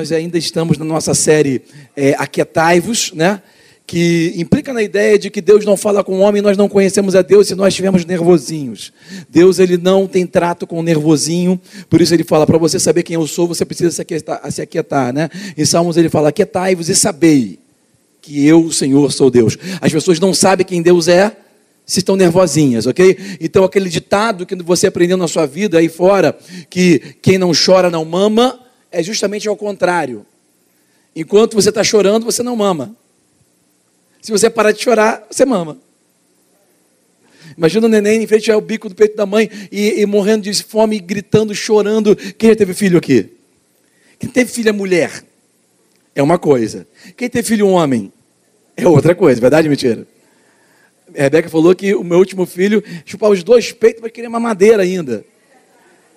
Nós ainda estamos na nossa série é, Aquietai-vos, né? que implica na ideia de que Deus não fala com o homem, nós não conhecemos a Deus se nós estivermos nervosinhos. Deus ele não tem trato com o nervosinho, por isso ele fala para você saber quem eu sou, você precisa se aquietar, se aquietar, né? Em Salmos ele fala: "Aquietai-vos e sabei que eu, o Senhor, sou Deus". As pessoas não sabem quem Deus é, se estão nervosinhas, ok? Então aquele ditado que você aprendeu na sua vida aí fora, que quem não chora não mama, é justamente ao contrário. Enquanto você está chorando, você não mama. Se você parar de chorar, você mama. Imagina o neném em frente ao bico do peito da mãe e, e, morrendo de fome, gritando, chorando. Quem já teve filho aqui? Quem teve filho é mulher? É uma coisa. Quem teve filho homem? É outra coisa, verdade ou mentira? A Rebeca falou que o meu último filho chupava os dois peitos, mas queria uma madeira ainda.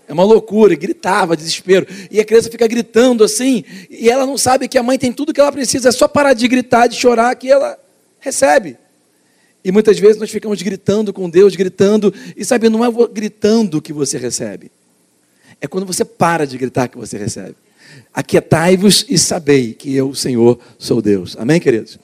É uma loucura, gritava, desespero. E a criança fica gritando assim, e ela não sabe que a mãe tem tudo que ela precisa, é só parar de gritar, de chorar, que ela recebe. E muitas vezes nós ficamos gritando com Deus, gritando, e sabe, não é gritando que você recebe. É quando você para de gritar que você recebe. Aquietai-vos e sabei que eu, Senhor, sou Deus. Amém, queridos?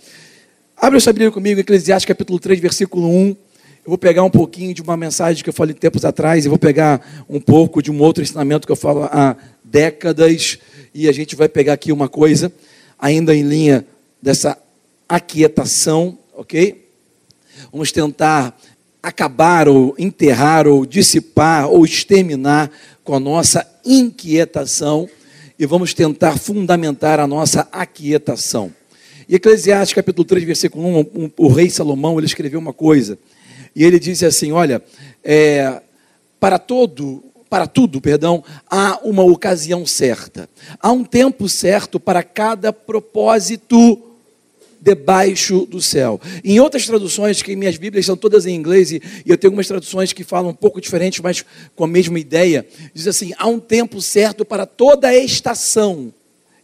Abre a sua comigo, Eclesiastes capítulo 3, versículo 1. Eu vou pegar um pouquinho de uma mensagem que eu falei tempos atrás e vou pegar um pouco de um outro ensinamento que eu falo há décadas. E a gente vai pegar aqui uma coisa, ainda em linha dessa aquietação, ok? Vamos tentar acabar ou enterrar ou dissipar ou exterminar com a nossa inquietação e vamos tentar fundamentar a nossa aquietação. E Eclesiastes capítulo 3, versículo 1, um, o rei Salomão, ele escreveu uma coisa, e ele diz assim, olha, é, para todo, para tudo, perdão, há uma ocasião certa. Há um tempo certo para cada propósito debaixo do céu. Em outras traduções, que minhas Bíblias são todas em inglês, e eu tenho algumas traduções que falam um pouco diferentes, mas com a mesma ideia, diz assim: há um tempo certo para toda estação.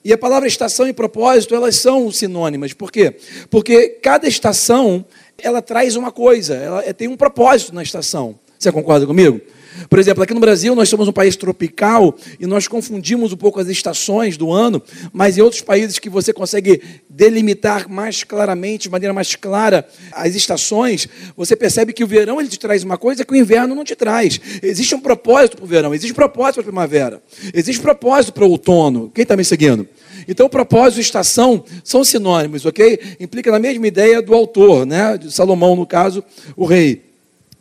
E a palavra estação e propósito, elas são sinônimas. Por quê? Porque cada estação, ela traz uma coisa, ela tem um propósito na estação. Você concorda comigo? Por exemplo, aqui no Brasil nós somos um país tropical e nós confundimos um pouco as estações do ano, mas em outros países que você consegue delimitar mais claramente, de maneira mais clara, as estações, você percebe que o verão ele te traz uma coisa que o inverno não te traz. Existe um propósito para o verão, existe um propósito para a primavera, existe um propósito para o outono. Quem está me seguindo? Então, propósito e estação são sinônimos, ok? Implica na mesma ideia do autor, né? De Salomão, no caso, o rei.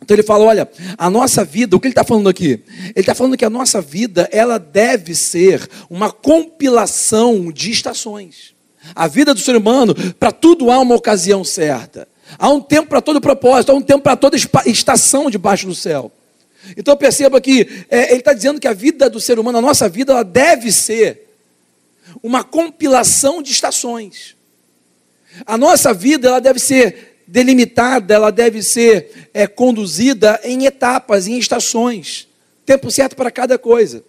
Então ele fala, olha, a nossa vida, o que ele está falando aqui? Ele está falando que a nossa vida, ela deve ser uma compilação de estações. A vida do ser humano, para tudo há uma ocasião certa. Há um tempo para todo propósito, há um tempo para toda estação debaixo do céu. Então perceba que é, ele está dizendo que a vida do ser humano, a nossa vida, ela deve ser uma compilação de estações. A nossa vida, ela deve ser delimitada, ela deve ser é, conduzida em etapas, em estações. Tempo certo para cada coisa.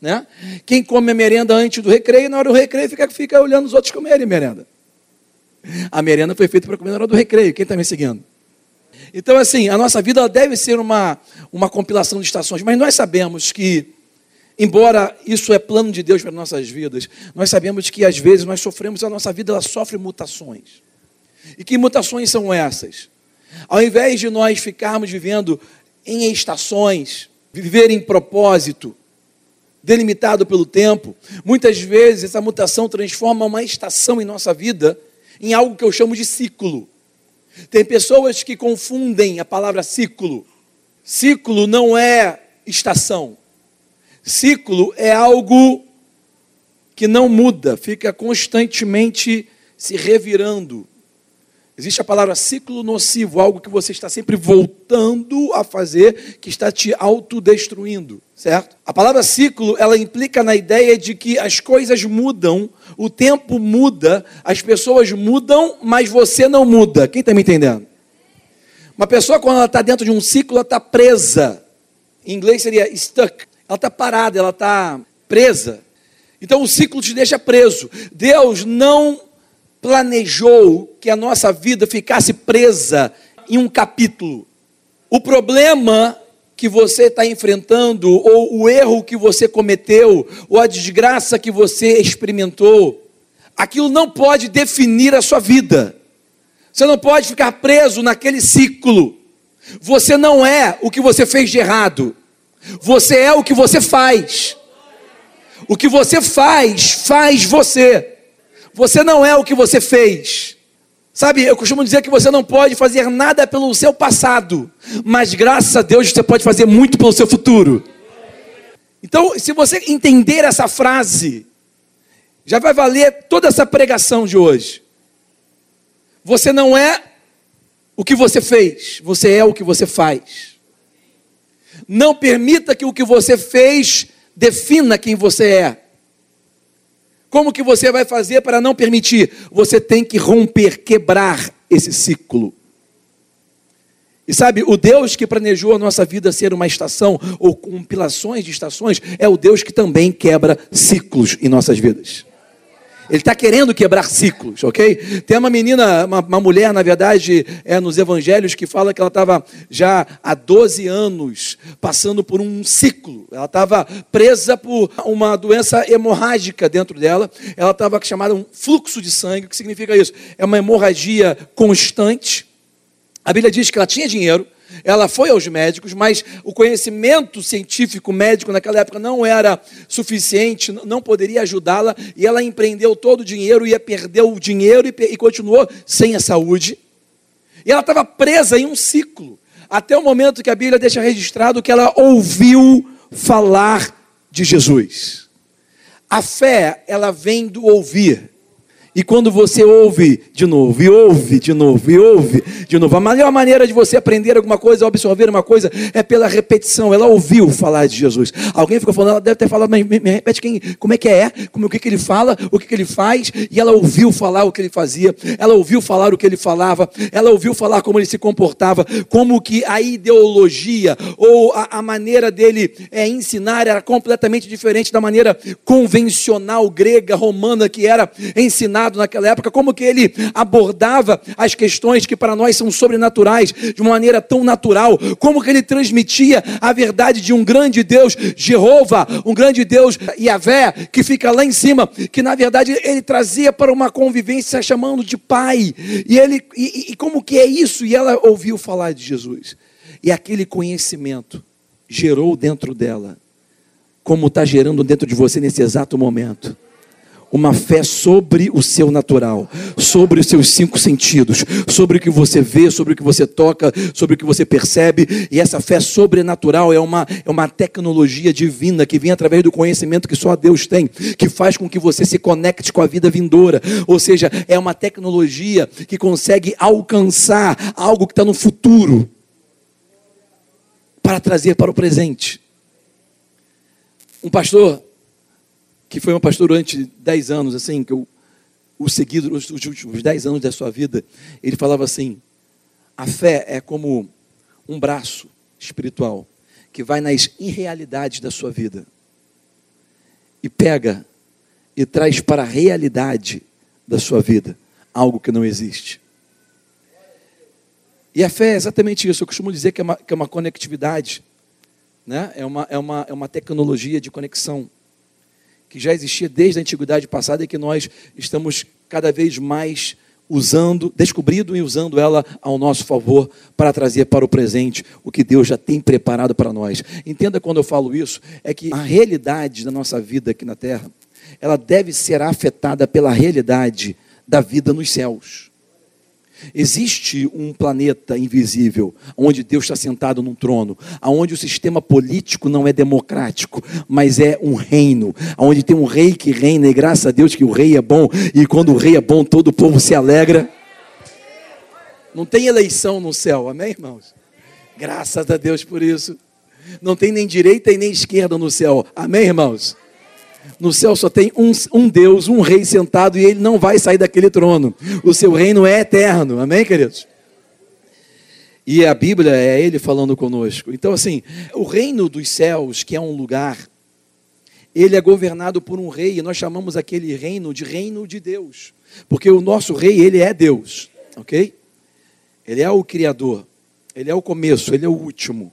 Né? Quem come a merenda antes do recreio, na hora do recreio fica, fica olhando os outros comerem merenda. A merenda foi feita para comer na hora do recreio. Quem está me seguindo? Então, assim, a nossa vida deve ser uma, uma compilação de estações, mas nós sabemos que, embora isso é plano de Deus para nossas vidas, nós sabemos que às vezes nós sofremos, a nossa vida ela sofre mutações. E que mutações são essas? Ao invés de nós ficarmos vivendo em estações, viver em propósito, delimitado pelo tempo, muitas vezes essa mutação transforma uma estação em nossa vida em algo que eu chamo de ciclo. Tem pessoas que confundem a palavra ciclo. Ciclo não é estação. Ciclo é algo que não muda, fica constantemente se revirando Existe a palavra ciclo nocivo, algo que você está sempre voltando a fazer, que está te autodestruindo, certo? A palavra ciclo, ela implica na ideia de que as coisas mudam, o tempo muda, as pessoas mudam, mas você não muda. Quem está me entendendo? Uma pessoa, quando ela está dentro de um ciclo, ela está presa. Em inglês seria stuck. Ela está parada, ela está presa. Então o ciclo te deixa preso. Deus não planejou que a nossa vida ficasse presa em um capítulo. O problema que você está enfrentando, ou o erro que você cometeu, ou a desgraça que você experimentou, aquilo não pode definir a sua vida. Você não pode ficar preso naquele ciclo. Você não é o que você fez de errado. Você é o que você faz. O que você faz, faz você. Você não é o que você fez. Sabe, eu costumo dizer que você não pode fazer nada pelo seu passado, mas graças a Deus você pode fazer muito pelo seu futuro. Então, se você entender essa frase, já vai valer toda essa pregação de hoje. Você não é o que você fez, você é o que você faz. Não permita que o que você fez defina quem você é. Como que você vai fazer para não permitir? Você tem que romper, quebrar esse ciclo. E sabe, o Deus que planejou a nossa vida ser uma estação ou compilações de estações é o Deus que também quebra ciclos em nossas vidas. Ele está querendo quebrar ciclos, ok? Tem uma menina, uma, uma, mulher, na verdade, é nos evangelhos, que fala que ela estava já há 12 anos passando por um ciclo. Ela estava presa por uma doença hemorrágica dentro dela. Ela estava chamada um fluxo de sangue. O que significa isso? É uma hemorragia constante. A Bíblia diz que ela tinha dinheiro, ela foi aos médicos, mas o conhecimento científico médico naquela época não era suficiente, não poderia ajudá-la, e ela empreendeu todo o dinheiro, ia perder o dinheiro e, e continuou sem a saúde. E ela estava presa em um ciclo, até o momento que a Bíblia deixa registrado que ela ouviu falar de Jesus. A fé, ela vem do ouvir. E quando você ouve de novo, e ouve de novo, e ouve de novo, a melhor maneira de você aprender alguma coisa, absorver uma coisa, é pela repetição. Ela ouviu falar de Jesus. Alguém ficou falando, ela deve ter falado, mas me, me repete quem, como é que é, como, o que, que ele fala, o que, que ele faz, e ela ouviu falar o que ele fazia, ela ouviu falar o que ele falava, ela ouviu falar como ele se comportava, como que a ideologia ou a, a maneira dele é, ensinar era completamente diferente da maneira convencional grega, romana que era ensinar naquela época, como que ele abordava as questões que para nós são sobrenaturais de uma maneira tão natural, como que ele transmitia a verdade de um grande Deus, Jeová, um grande Deus, Yahvé, que fica lá em cima, que na verdade ele trazia para uma convivência chamando de pai, e ele, e, e como que é isso? E ela ouviu falar de Jesus, e aquele conhecimento gerou dentro dela, como está gerando dentro de você nesse exato momento uma fé sobre o seu natural, sobre os seus cinco sentidos, sobre o que você vê, sobre o que você toca, sobre o que você percebe. E essa fé sobrenatural é uma, é uma tecnologia divina que vem através do conhecimento que só Deus tem, que faz com que você se conecte com a vida vindoura. Ou seja, é uma tecnologia que consegue alcançar algo que está no futuro para trazer para o presente. Um pastor que foi um pastor durante dez anos, assim, que eu o segui os, os últimos dez anos da sua vida, ele falava assim: a fé é como um braço espiritual que vai nas irrealidades da sua vida e pega e traz para a realidade da sua vida algo que não existe. E a fé é exatamente isso. Eu costumo dizer que é uma, que é uma conectividade, né? é, uma, é, uma, é uma tecnologia de conexão que já existia desde a antiguidade passada e que nós estamos cada vez mais usando, descobrindo e usando ela ao nosso favor para trazer para o presente o que Deus já tem preparado para nós. Entenda quando eu falo isso, é que a realidade da nossa vida aqui na terra, ela deve ser afetada pela realidade da vida nos céus. Existe um planeta invisível, onde Deus está sentado num trono, onde o sistema político não é democrático, mas é um reino, onde tem um rei que reina, e graças a Deus que o rei é bom, e quando o rei é bom, todo o povo se alegra. Não tem eleição no céu, amém, irmãos? Graças a Deus por isso. Não tem nem direita e nem esquerda no céu, amém, irmãos? No céu só tem um, um, Deus, um rei sentado, e ele não vai sair daquele trono. O seu reino é eterno. Amém, queridos? E a Bíblia é ele falando conosco. Então, assim, o reino dos céus, que é um lugar, ele é governado por um rei, e nós chamamos aquele reino de reino de Deus. Porque o nosso rei, ele é Deus, ok? Ele é o Criador, ele é o começo, ele é o último.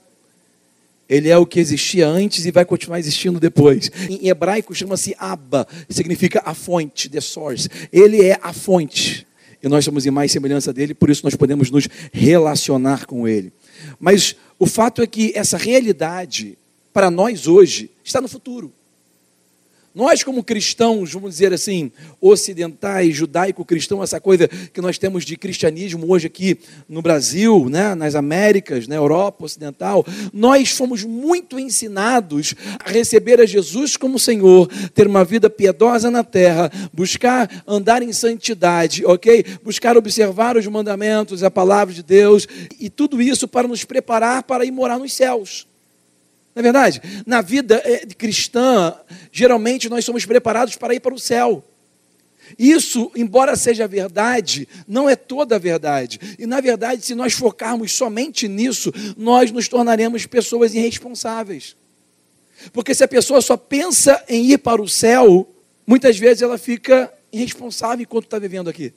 Ele é o que existia antes e vai continuar existindo depois. Em hebraico chama-se Abba, significa a fonte, the source. Ele é a fonte. E nós somos em mais semelhança dele, por isso nós podemos nos relacionar com ele. Mas o fato é que essa realidade, para nós hoje, está no futuro. Nós, como cristãos, vamos dizer assim, ocidentais, judaico-cristão, essa coisa que nós temos de cristianismo hoje aqui no Brasil, né, nas Américas, na Europa Ocidental, nós fomos muito ensinados a receber a Jesus como Senhor, ter uma vida piedosa na terra, buscar andar em santidade, ok? Buscar observar os mandamentos, a palavra de Deus, e tudo isso para nos preparar para ir morar nos céus. Não é verdade? Na vida eh, cristã, geralmente nós somos preparados para ir para o céu. Isso, embora seja verdade, não é toda a verdade. E na verdade, se nós focarmos somente nisso, nós nos tornaremos pessoas irresponsáveis. Porque se a pessoa só pensa em ir para o céu, muitas vezes ela fica irresponsável enquanto está vivendo aqui.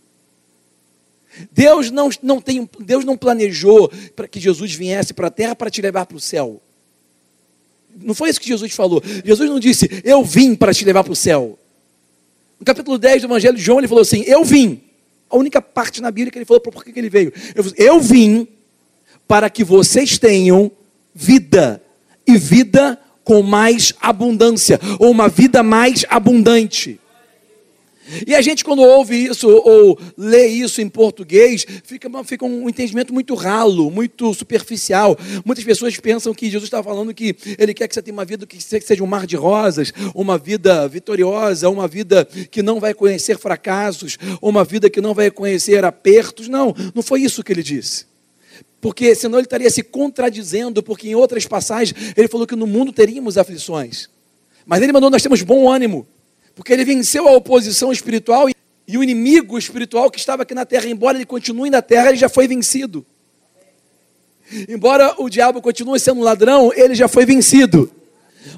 Deus não, não, tem, Deus não planejou para que Jesus viesse para a terra para te levar para o céu. Não foi isso que Jesus falou. Jesus não disse, eu vim para te levar para o céu. No capítulo 10 do Evangelho de João, ele falou assim: Eu vim. A única parte na Bíblia que ele falou por que ele veio. Eu vim para que vocês tenham vida, e vida com mais abundância, ou uma vida mais abundante. E a gente, quando ouve isso ou lê isso em português, fica, fica um entendimento muito ralo, muito superficial. Muitas pessoas pensam que Jesus está falando que ele quer que você tenha uma vida que seja um mar de rosas, uma vida vitoriosa, uma vida que não vai conhecer fracassos, uma vida que não vai conhecer apertos. Não, não foi isso que ele disse. Porque senão ele estaria se contradizendo, porque em outras passagens ele falou que no mundo teríamos aflições. Mas ele mandou nós temos bom ânimo. Porque ele venceu a oposição espiritual e o inimigo espiritual que estava aqui na terra, embora ele continue na terra, ele já foi vencido. Embora o diabo continue sendo um ladrão, ele já foi vencido.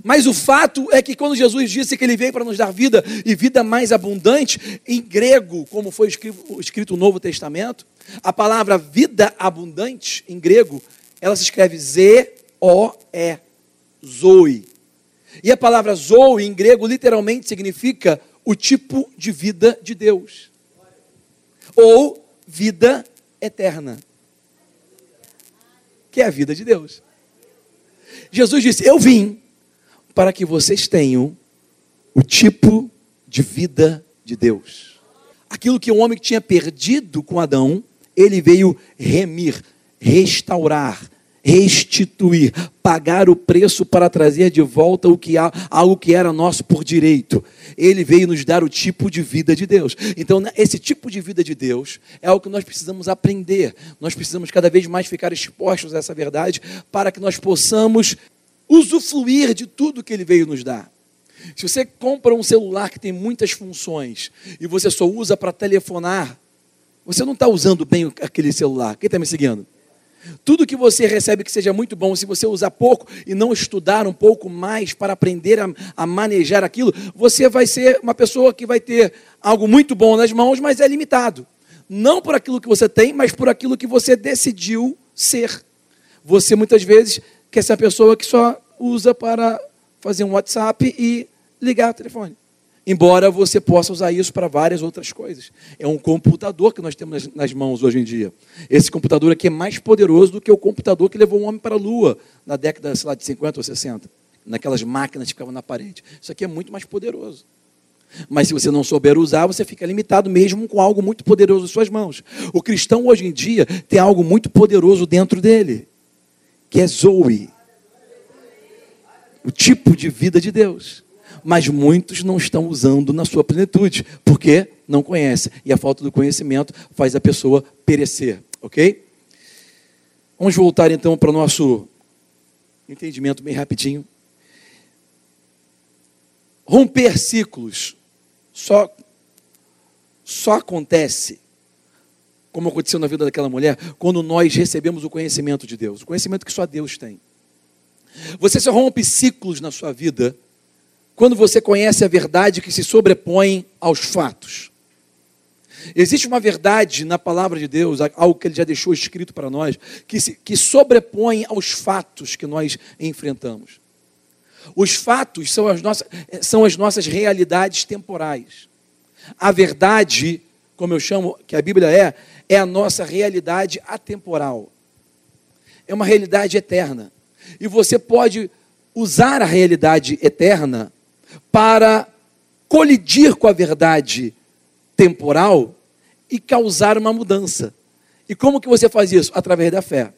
Mas o fato é que quando Jesus disse que ele veio para nos dar vida e vida mais abundante, em grego, como foi escrito, no Novo Testamento, a palavra vida abundante, em grego, ela se escreve Z-O-E, Zoe. E a palavra zoe em grego literalmente significa o tipo de vida de Deus. Ou vida eterna. Que é a vida de Deus. Jesus disse: Eu vim para que vocês tenham o tipo de vida de Deus. Aquilo que o homem tinha perdido com Adão, ele veio remir, restaurar, restituir, pagar o preço para trazer de volta o que algo que era nosso por direito. Ele veio nos dar o tipo de vida de Deus. Então, né, esse tipo de vida de Deus é o que nós precisamos aprender. Nós precisamos cada vez mais ficar expostos a essa verdade para que nós possamos usufruir de tudo que ele veio nos dar. Se você compra um celular que tem muitas funções e você só usa para telefonar, você não está usando bem aquele celular. Quem está me seguindo? Tudo que você recebe que seja muito bom, se você usar pouco e não estudar um pouco mais para aprender a, a, manejar aquilo, você vai ser uma pessoa que vai ter algo muito bom nas mãos, mas é limitado. Não por aquilo que você tem, mas por aquilo que você decidiu ser. Você muitas vezes quer ser a pessoa que só usa para fazer um WhatsApp e ligar o telefone. Embora você possa usar isso para várias outras coisas. É um computador que nós temos nas mãos hoje em dia. Esse computador aqui é mais poderoso do que o computador que levou o homem para a Lua na década sei lá, de 50 ou 60. Naquelas máquinas que ficavam na parede. Isso aqui é muito mais poderoso. Mas se você não souber usar, você fica limitado mesmo com algo muito poderoso em suas mãos. O cristão hoje em dia tem algo muito poderoso dentro dele, que é Zoe. O tipo de vida de Deus mas muitos não estão usando na sua plenitude, porque não conhecem. E a falta do conhecimento faz a pessoa perecer. Ok? Vamos voltar então para o nosso entendimento bem rapidinho. Romper ciclos só, só acontece, como aconteceu na vida daquela mulher, quando nós recebemos o conhecimento de Deus, o conhecimento que só Deus tem. Você só rompe ciclos na sua vida quando você conhece a verdade que se sobrepõe aos fatos. Existe uma verdade na palavra de Deus, algo que ele já deixou escrito para nós, que, se, que sobrepõe aos fatos que nós enfrentamos. Os fatos são as, nossas, são as nossas realidades temporais. A verdade, como eu chamo, que a Bíblia é, é a nossa realidade atemporal. É uma realidade eterna. E você pode usar a realidade eterna para colidir com a verdade temporal e causar uma mudança. E como que você faz isso? Através da fé.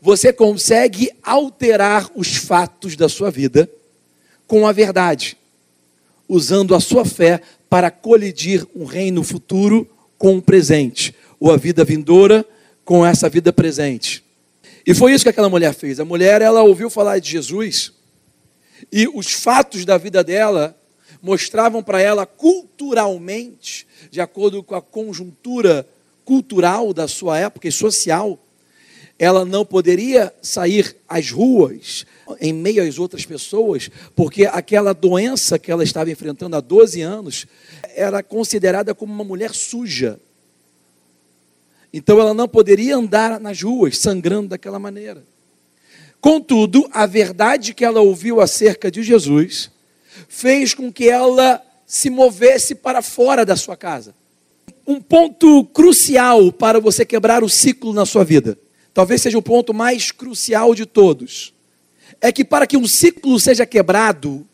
Você consegue alterar os fatos da sua vida com a verdade, usando a sua fé para colidir um reino futuro com o presente, ou a vida vindoura com essa vida presente. E foi isso que aquela mulher fez. A mulher, ela ouviu falar de Jesus e os fatos da vida dela mostravam para ela culturalmente, de acordo com a conjuntura cultural da sua época e social, ela não poderia sair às ruas em meio às outras pessoas, porque aquela doença que ela estava enfrentando há 12 anos era considerada como uma mulher suja. Então ela não poderia andar nas ruas sangrando daquela maneira. Contudo, a verdade que ela ouviu acerca de Jesus fez com que ela se movesse para fora da sua casa. Um ponto crucial para você quebrar o ciclo na sua vida, talvez seja o ponto mais crucial de todos, é que para que um ciclo seja quebrado,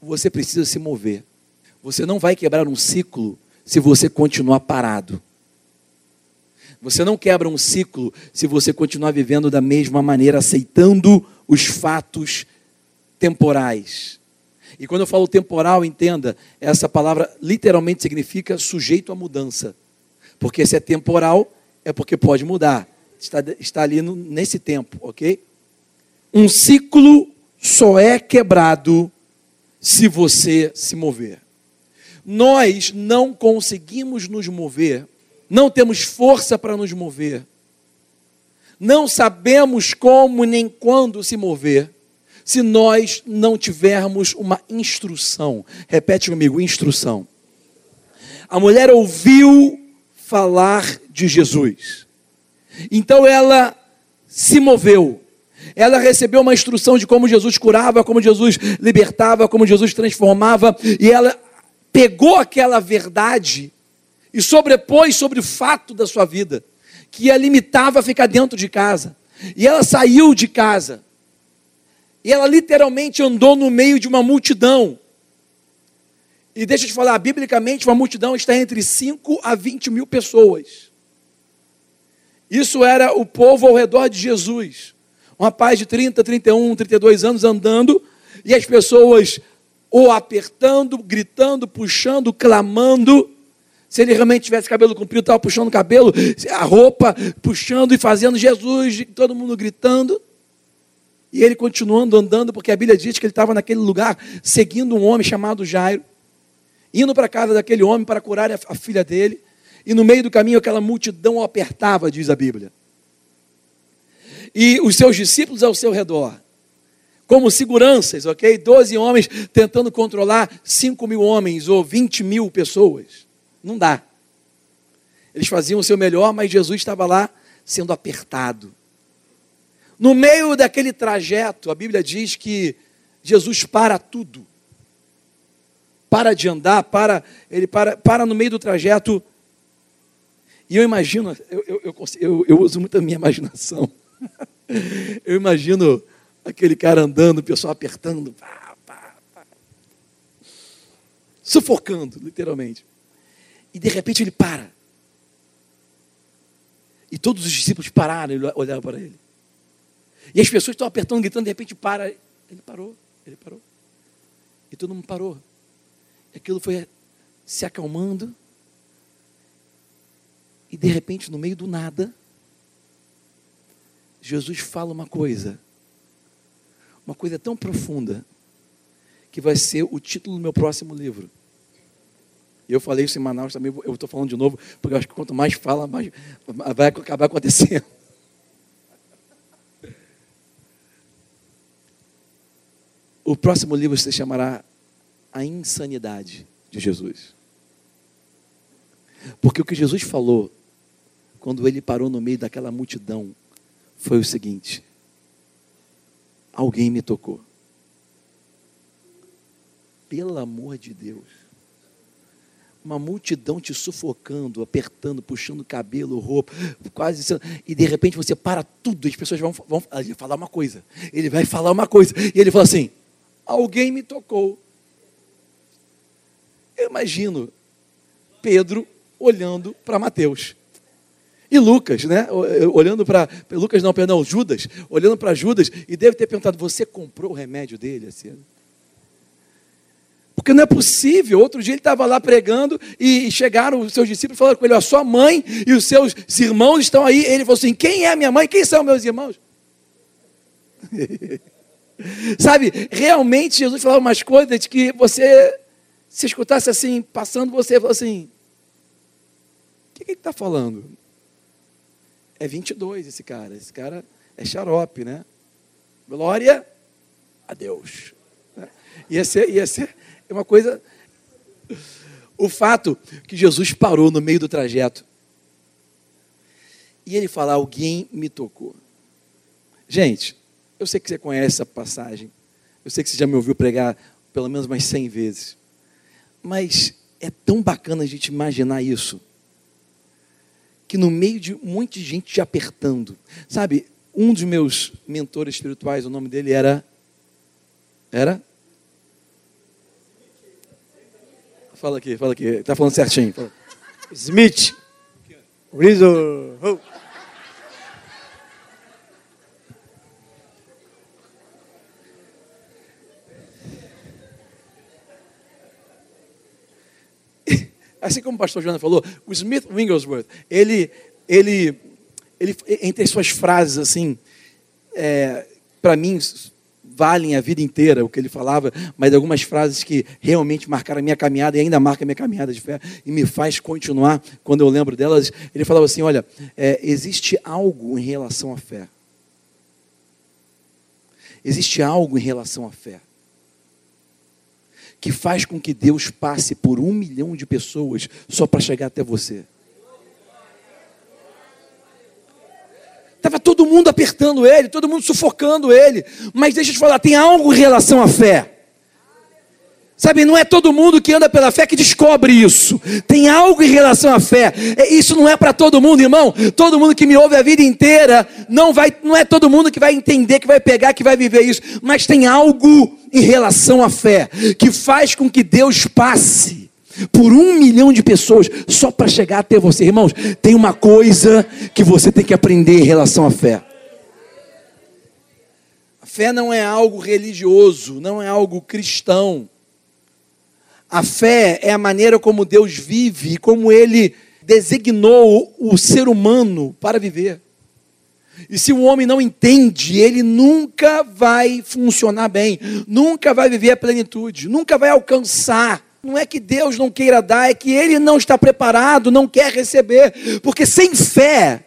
você precisa se mover. Você não vai quebrar um ciclo se você continuar parado. Você não quebra um ciclo se você continuar vivendo da mesma maneira, aceitando os fatos temporais. E quando eu falo temporal, entenda, essa palavra literalmente significa sujeito à mudança. Porque se é temporal, é porque pode mudar. Está, está ali no, nesse tempo, ok? Um ciclo só é quebrado se você se mover. Nós não conseguimos nos mover não temos força para nos mover, não sabemos como nem quando se mover, se nós não tivermos uma instrução. Repete comigo: instrução. A mulher ouviu falar de Jesus, então ela se moveu. Ela recebeu uma instrução de como Jesus curava, como Jesus libertava, como Jesus transformava, e ela pegou aquela verdade e sobrepôs sobre o fato da sua vida, que a limitava a ficar dentro de casa. E ela saiu de casa. E ela literalmente andou no meio de uma multidão. E deixa eu te falar, biblicamente, uma multidão está entre 5 a 20 mil pessoas. Isso era o povo ao redor de Jesus. Um rapaz de 30, 31, 32 anos andando, e as pessoas o apertando, gritando, puxando, clamando. Se ele realmente tivesse cabelo comprido, estava puxando o cabelo, a roupa, puxando e fazendo Jesus, todo mundo gritando. E ele continuando andando, porque a Bíblia diz que ele estava naquele lugar, seguindo um homem chamado Jairo, indo para a casa daquele homem para curar a filha dele. E no meio do caminho aquela multidão o apertava, diz a Bíblia. E os seus discípulos ao seu redor, como seguranças, ok? Doze homens tentando controlar cinco mil homens ou vinte mil pessoas. Não dá. Eles faziam o seu melhor, mas Jesus estava lá sendo apertado. No meio daquele trajeto, a Bíblia diz que Jesus para tudo. Para de andar, para, ele para, para no meio do trajeto. E eu imagino, eu, eu, eu, eu uso muito a minha imaginação. eu imagino aquele cara andando, o pessoal apertando, pá, pá, pá. sufocando, literalmente. E de repente ele para. E todos os discípulos pararam e olharam para ele. E as pessoas estão apertando, gritando, de repente para. Ele parou, ele parou. E todo mundo parou. E aquilo foi se acalmando. E de repente, no meio do nada, Jesus fala uma coisa, uma coisa tão profunda, que vai ser o título do meu próximo livro. Eu falei isso em Manaus também, eu estou falando de novo, porque eu acho que quanto mais fala, mais vai acabar acontecendo. O próximo livro se chamará A Insanidade de Jesus. Porque o que Jesus falou, quando ele parou no meio daquela multidão, foi o seguinte: alguém me tocou. Pelo amor de Deus uma multidão te sufocando, apertando, puxando cabelo, roupa, quase e de repente você para tudo, as pessoas vão, vão falar uma coisa, ele vai falar uma coisa, e ele fala assim: alguém me tocou. Eu imagino Pedro olhando para Mateus. E Lucas, né? Olhando para. Lucas não, perdão, Judas, olhando para Judas, e deve ter perguntado: você comprou o remédio dele? Assim? Porque não é possível. Outro dia ele estava lá pregando e chegaram os seus discípulos e falaram com ele: a sua mãe e os seus irmãos estão aí. Ele falou assim: quem é minha mãe? Quem são meus irmãos? Sabe, realmente Jesus falava umas coisas que você, se escutasse assim, passando, você falou assim: o que, que ele está falando? É 22 esse cara. Esse cara é xarope, né? Glória a Deus. Ia ser, ia ser, é uma coisa. O fato que Jesus parou no meio do trajeto e ele fala: Alguém me tocou. Gente, eu sei que você conhece essa passagem, eu sei que você já me ouviu pregar pelo menos umas 100 vezes, mas é tão bacana a gente imaginar isso, que no meio de um monte de gente te apertando, sabe? Um dos meus mentores espirituais, o nome dele era. Era? Fala aqui, fala aqui. Está falando certinho. Fala. Smith. Rizzo. Oh. Assim como o pastor Joana falou, o Smith Wigglesworth, ele, ele, ele, entre as suas frases, assim, é, para mim, valem a vida inteira o que ele falava, mas algumas frases que realmente marcaram a minha caminhada e ainda marcam a minha caminhada de fé e me faz continuar quando eu lembro delas. Ele falava assim: Olha, é, existe algo em relação à fé. Existe algo em relação à fé que faz com que Deus passe por um milhão de pessoas só para chegar até você. Estava todo mundo apertando ele, todo mundo sufocando ele. Mas deixa eu te falar, tem algo em relação à fé. Sabe, não é todo mundo que anda pela fé que descobre isso. Tem algo em relação à fé. É, isso não é para todo mundo, irmão. Todo mundo que me ouve a vida inteira, não vai, não é todo mundo que vai entender, que vai pegar, que vai viver isso. Mas tem algo em relação à fé que faz com que Deus passe por um milhão de pessoas só para chegar até você. Irmãos, tem uma coisa que você tem que aprender em relação à fé. A fé não é algo religioso, não é algo cristão. A fé é a maneira como Deus vive, como Ele designou o ser humano para viver. E se o homem não entende, ele nunca vai funcionar bem, nunca vai viver a plenitude, nunca vai alcançar não é que Deus não queira dar, é que ele não está preparado, não quer receber, porque sem fé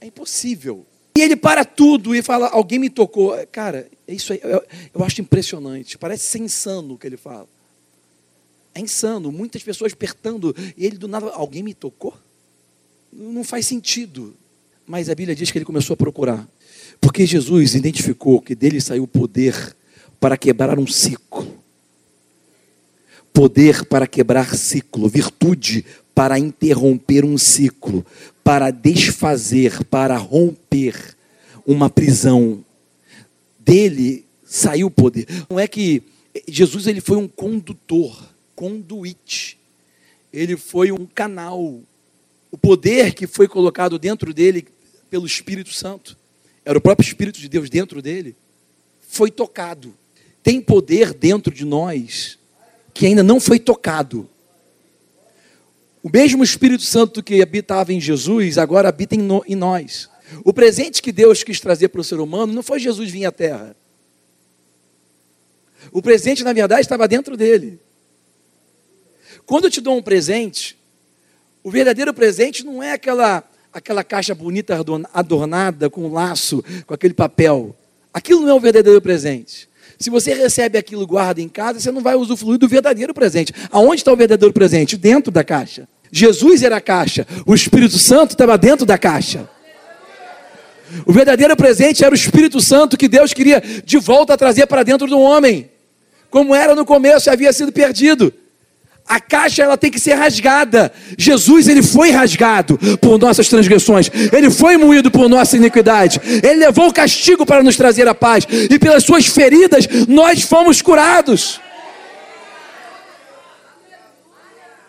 é impossível. E ele para tudo e fala: Alguém me tocou. Cara, é isso aí eu, eu acho impressionante. Parece ser insano o que ele fala. É insano. Muitas pessoas apertando e ele do nada: Alguém me tocou? Não faz sentido. Mas a Bíblia diz que ele começou a procurar. Porque Jesus identificou que dele saiu o poder para quebrar um ciclo poder para quebrar ciclo, virtude para interromper um ciclo, para desfazer, para romper uma prisão. Dele saiu o poder. Não é que Jesus ele foi um condutor, conduite. Ele foi um canal. O poder que foi colocado dentro dele pelo Espírito Santo, era o próprio Espírito de Deus dentro dele, foi tocado. Tem poder dentro de nós que ainda não foi tocado. O mesmo Espírito Santo que habitava em Jesus, agora habita em, no, em nós. O presente que Deus quis trazer para o ser humano não foi Jesus vir à terra. O presente, na verdade, estava dentro dele. Quando eu te dou um presente, o verdadeiro presente não é aquela, aquela caixa bonita adornada com um laço, com aquele papel. Aquilo não é o verdadeiro presente. Se você recebe aquilo guarda em casa, você não vai usufruir do verdadeiro presente. Aonde está o verdadeiro presente? Dentro da caixa. Jesus era a caixa, o Espírito Santo estava dentro da caixa. O verdadeiro presente era o Espírito Santo que Deus queria de volta trazer para dentro do homem, como era no começo, havia sido perdido. A caixa ela tem que ser rasgada. Jesus ele foi rasgado por nossas transgressões. Ele foi moído por nossa iniquidade. Ele levou o castigo para nos trazer a paz e pelas suas feridas nós fomos curados.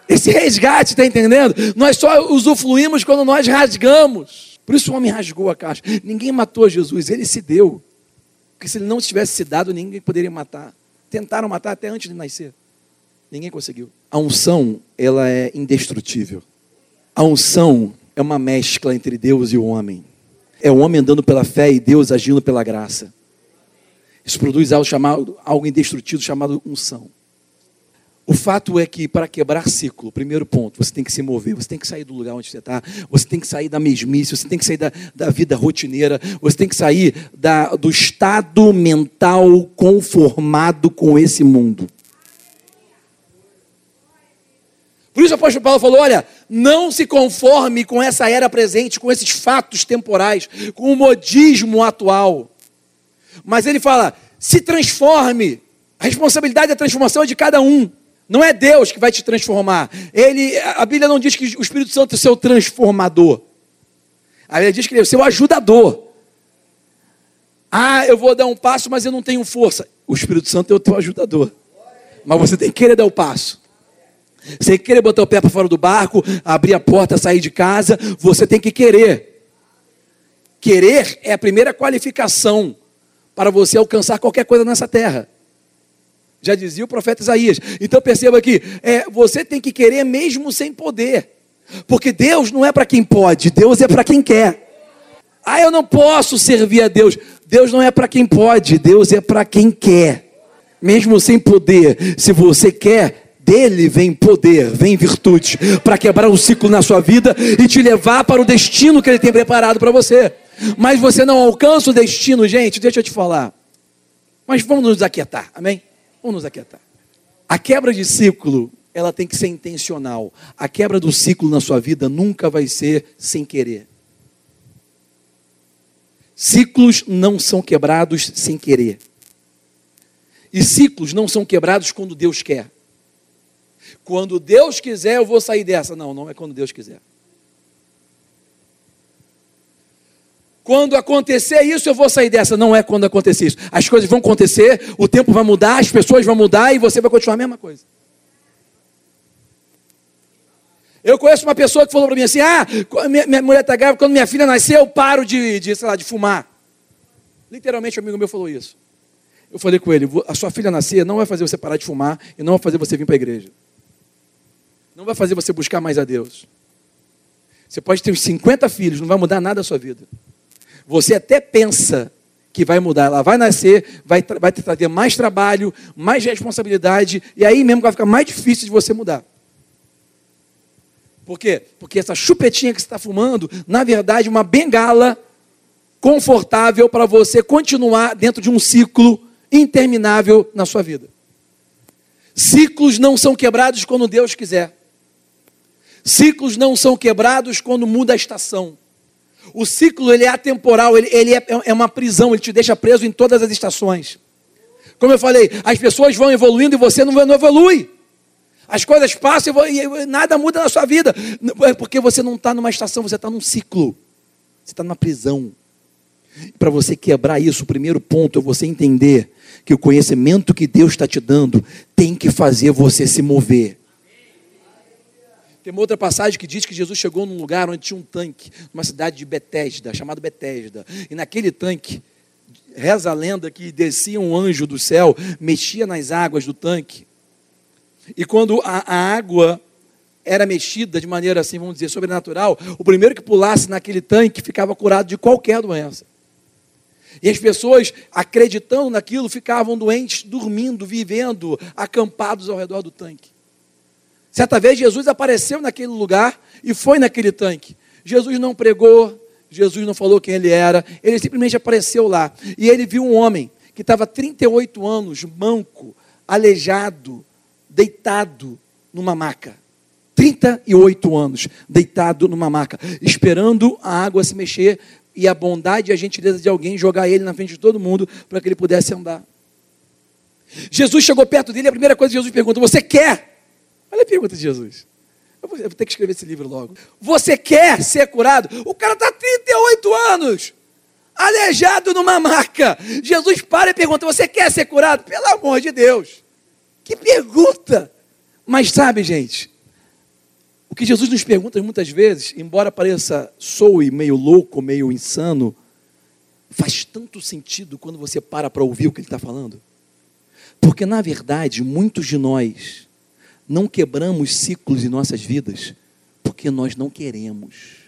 Esse resgate, está entendendo? Nós só usufruímos quando nós rasgamos. Por isso o homem rasgou a caixa. Ninguém matou Jesus, ele se deu. Porque se ele não tivesse se dado, ninguém poderia matar. Tentaram matar até antes de nascer. Ninguém conseguiu. A unção, ela é indestrutível. A unção é uma mescla entre Deus e o homem. É o homem andando pela fé e Deus agindo pela graça. Isso produz algo chamado, algo indestrutível chamado unção. O fato é que para quebrar ciclo, primeiro ponto, você tem que se mover, você tem que sair do lugar onde você está, você tem que sair da mesmice, você tem que sair da, da vida rotineira, você tem que sair da, do estado mental conformado com esse mundo. Por isso o apóstolo Paulo falou: olha, não se conforme com essa era presente, com esses fatos temporais, com o modismo atual. Mas ele fala: se transforme. A responsabilidade da transformação é de cada um. Não é Deus que vai te transformar. Ele, a Bíblia não diz que o Espírito Santo é o seu transformador. A Bíblia diz que ele é o seu ajudador. Ah, eu vou dar um passo, mas eu não tenho força. O Espírito Santo é o teu ajudador. Mas você tem que querer dar o passo. Você querer botar o pé para fora do barco, abrir a porta, sair de casa, você tem que querer. Querer é a primeira qualificação para você alcançar qualquer coisa nessa terra. Já dizia o profeta Isaías. Então perceba aqui, é, você tem que querer mesmo sem poder. Porque Deus não é para quem pode, Deus é para quem quer. Ah, eu não posso servir a Deus. Deus não é para quem pode, Deus é para quem quer. Mesmo sem poder, se você quer, dele vem poder, vem virtude para quebrar um ciclo na sua vida e te levar para o destino que ele tem preparado para você. Mas você não alcança o destino, gente, deixa eu te falar. Mas vamos nos aquietar, amém? Vamos nos aquietar. A quebra de ciclo, ela tem que ser intencional. A quebra do ciclo na sua vida nunca vai ser sem querer. Ciclos não são quebrados sem querer. E ciclos não são quebrados quando Deus quer. Quando Deus quiser, eu vou sair dessa. Não, não é quando Deus quiser. Quando acontecer isso, eu vou sair dessa. Não é quando acontecer isso. As coisas vão acontecer, o tempo vai mudar, as pessoas vão mudar e você vai continuar a mesma coisa. Eu conheço uma pessoa que falou para mim assim: ah, minha, mulher está grávida, quando minha filha nascer, eu paro de, de, sei lá, de fumar. Literalmente, um amigo meu falou isso. Eu falei com ele: a sua filha nascer não vai fazer você parar de fumar e não vai fazer você vir para a igreja. Não vai fazer você buscar mais a Deus. Você pode ter uns 50 filhos, não vai mudar nada a sua vida. Você até pensa que vai mudar. Ela vai nascer, vai, vai trazer mais trabalho, mais responsabilidade, e aí mesmo vai ficar mais difícil de você mudar. Por quê? Porque essa chupetinha que você está fumando, na verdade, é uma bengala confortável para você continuar dentro de um ciclo interminável na sua vida. Ciclos não são quebrados quando Deus quiser. Ciclos não são quebrados quando muda a estação. O ciclo ele é atemporal, ele, ele é, é uma prisão, ele te deixa preso em todas as estações. Como eu falei, as pessoas vão evoluindo e você não, não evolui. As coisas passam e nada muda na sua vida. É porque você não está numa estação, você está num ciclo. Você está numa prisão. Para você quebrar isso, o primeiro ponto é você entender que o conhecimento que Deus está te dando tem que fazer você se mover. Tem uma outra passagem que diz que Jesus chegou num lugar onde tinha um tanque, numa cidade de Betesda, chamado Betesda. E naquele tanque, reza a lenda que descia um anjo do céu, mexia nas águas do tanque. E quando a, a água era mexida de maneira assim, vamos dizer, sobrenatural, o primeiro que pulasse naquele tanque ficava curado de qualquer doença. E as pessoas, acreditando naquilo, ficavam doentes, dormindo, vivendo, acampados ao redor do tanque. Certa vez Jesus apareceu naquele lugar e foi naquele tanque. Jesus não pregou, Jesus não falou quem ele era, ele simplesmente apareceu lá. E ele viu um homem que estava 38 anos, manco, aleijado, deitado numa maca. 38 anos, deitado numa maca, esperando a água se mexer e a bondade e a gentileza de alguém jogar ele na frente de todo mundo para que ele pudesse andar. Jesus chegou perto dele e a primeira coisa que Jesus pergunta: Você quer? Olha a pergunta de Jesus. Eu vou, eu vou ter que escrever esse livro logo. Você quer ser curado? O cara está 38 anos, aleijado numa maca. Jesus para e pergunta: Você quer ser curado? Pelo amor de Deus. Que pergunta! Mas sabe, gente, o que Jesus nos pergunta muitas vezes, embora pareça soe meio louco, meio insano, faz tanto sentido quando você para para ouvir o que ele está falando. Porque, na verdade, muitos de nós não quebramos ciclos em nossas vidas porque nós não queremos.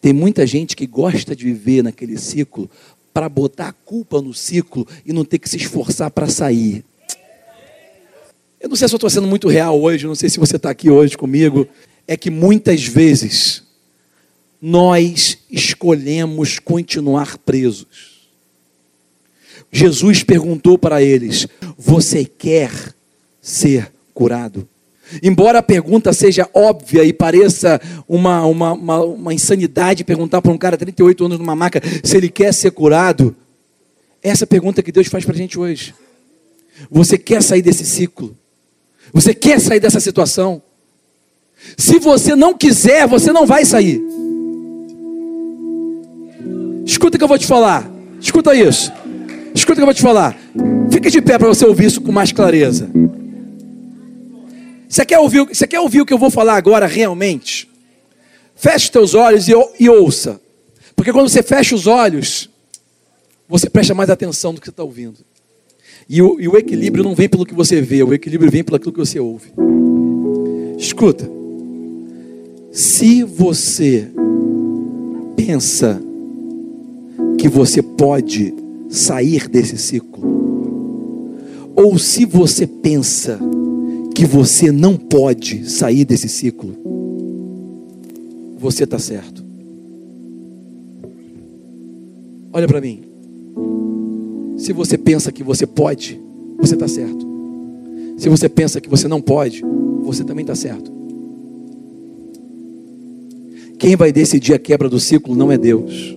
Tem muita gente que gosta de viver naquele ciclo para botar a culpa no ciclo e não ter que se esforçar para sair. Eu não sei se eu estou sendo muito real hoje, não sei se você está aqui hoje comigo. É que muitas vezes nós escolhemos continuar presos. Jesus perguntou para eles: Você quer ser curado? Embora a pergunta seja óbvia e pareça uma, uma, uma, uma insanidade perguntar para um cara de 38 anos numa maca se ele quer ser curado, essa é pergunta que Deus faz para a gente hoje. Você quer sair desse ciclo? Você quer sair dessa situação? Se você não quiser, você não vai sair. Escuta o que eu vou te falar. Escuta isso. Escuta o que eu vou te falar. Fica de pé para você ouvir isso com mais clareza. Você quer ouvir, você quer ouvir o que eu vou falar agora realmente? Feche teus olhos e, e ouça. Porque quando você fecha os olhos, você presta mais atenção do que você está ouvindo. E o, e o equilíbrio não vem pelo que você vê, o equilíbrio vem pelo que você ouve. Escuta. Se você pensa que você pode sair desse ciclo, ou se você pensa que você não pode sair desse ciclo, você está certo. Olha para mim. Se você pensa que você pode, você está certo. Se você pensa que você não pode, você também está certo. Quem vai decidir a quebra do ciclo não é Deus.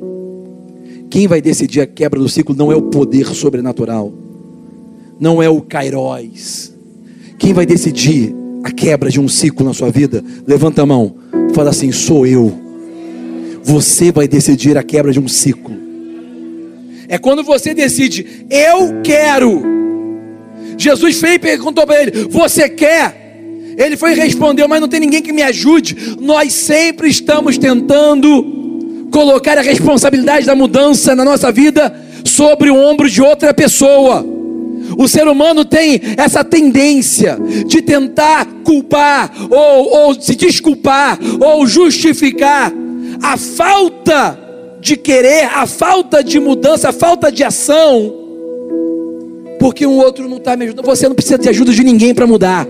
Quem vai decidir a quebra do ciclo não é o poder sobrenatural. Não é o Kairos. Quem vai decidir a quebra de um ciclo na sua vida? Levanta a mão. Fala assim: sou eu. Você vai decidir a quebra de um ciclo. É quando você decide, eu quero. Jesus fez e perguntou para ele: Você quer? Ele foi e respondeu, mas não tem ninguém que me ajude. Nós sempre estamos tentando colocar a responsabilidade da mudança na nossa vida sobre o ombro de outra pessoa. O ser humano tem essa tendência de tentar culpar, ou, ou se desculpar, ou justificar a falta de querer, a falta de mudança, a falta de ação, porque um outro não está me ajudando. Você não precisa de ajuda de ninguém para mudar.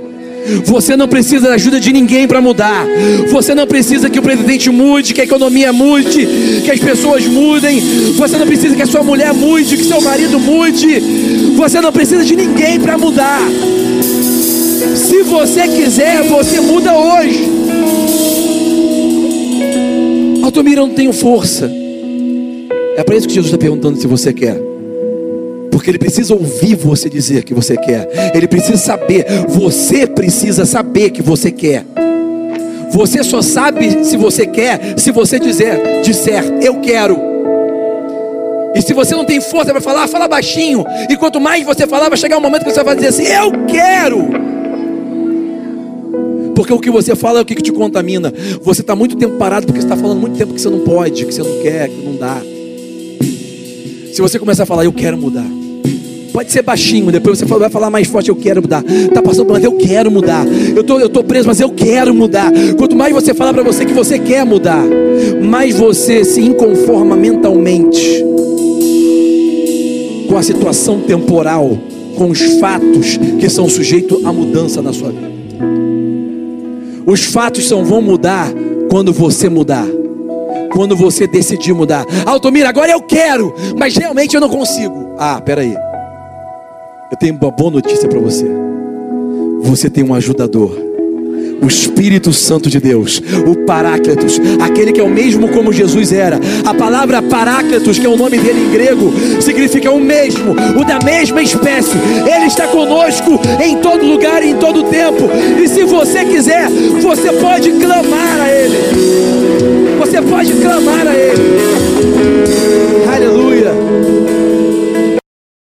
Você não precisa da ajuda de ninguém para mudar. Você não precisa que o presidente mude, que a economia mude, que as pessoas mudem. Você não precisa que a sua mulher mude, que seu marido mude. Você não precisa de ninguém para mudar. Se você quiser, você muda hoje. Altomira, eu não tenho força. É para isso que Jesus está perguntando se você quer. Porque ele precisa ouvir você dizer que você quer. Ele precisa saber. Você precisa saber que você quer. Você só sabe se você quer se você dizer, disser, eu quero. E se você não tem força para falar, fala baixinho. E quanto mais você falar, vai chegar um momento que você vai dizer assim: Eu quero. Porque o que você fala é o que te contamina. Você está muito tempo parado porque você está falando muito tempo que você não pode, que você não quer, que não dá. Se você começar a falar, eu quero mudar, Pode ser baixinho, depois você vai falar mais forte, eu quero mudar. Tá passando por eu quero mudar. Eu tô, eu tô preso, mas eu quero mudar. Quanto mais você falar para você que você quer mudar, mais você se inconforma mentalmente com a situação temporal, com os fatos que são sujeitos à mudança na sua vida. Os fatos só vão mudar quando você mudar. Quando você decidir mudar. Altomira, agora eu quero, mas realmente eu não consigo. Ah, peraí. Eu tenho uma boa notícia para você. Você tem um ajudador o Espírito Santo de Deus, o Paráclitos, aquele que é o mesmo como Jesus era. A palavra Paráclitos, que é o nome dele em grego, significa o mesmo, o da mesma espécie. Ele está conosco em todo lugar e em todo tempo. E se você quiser, você pode clamar a Ele. Você pode clamar a Ele. Aleluia.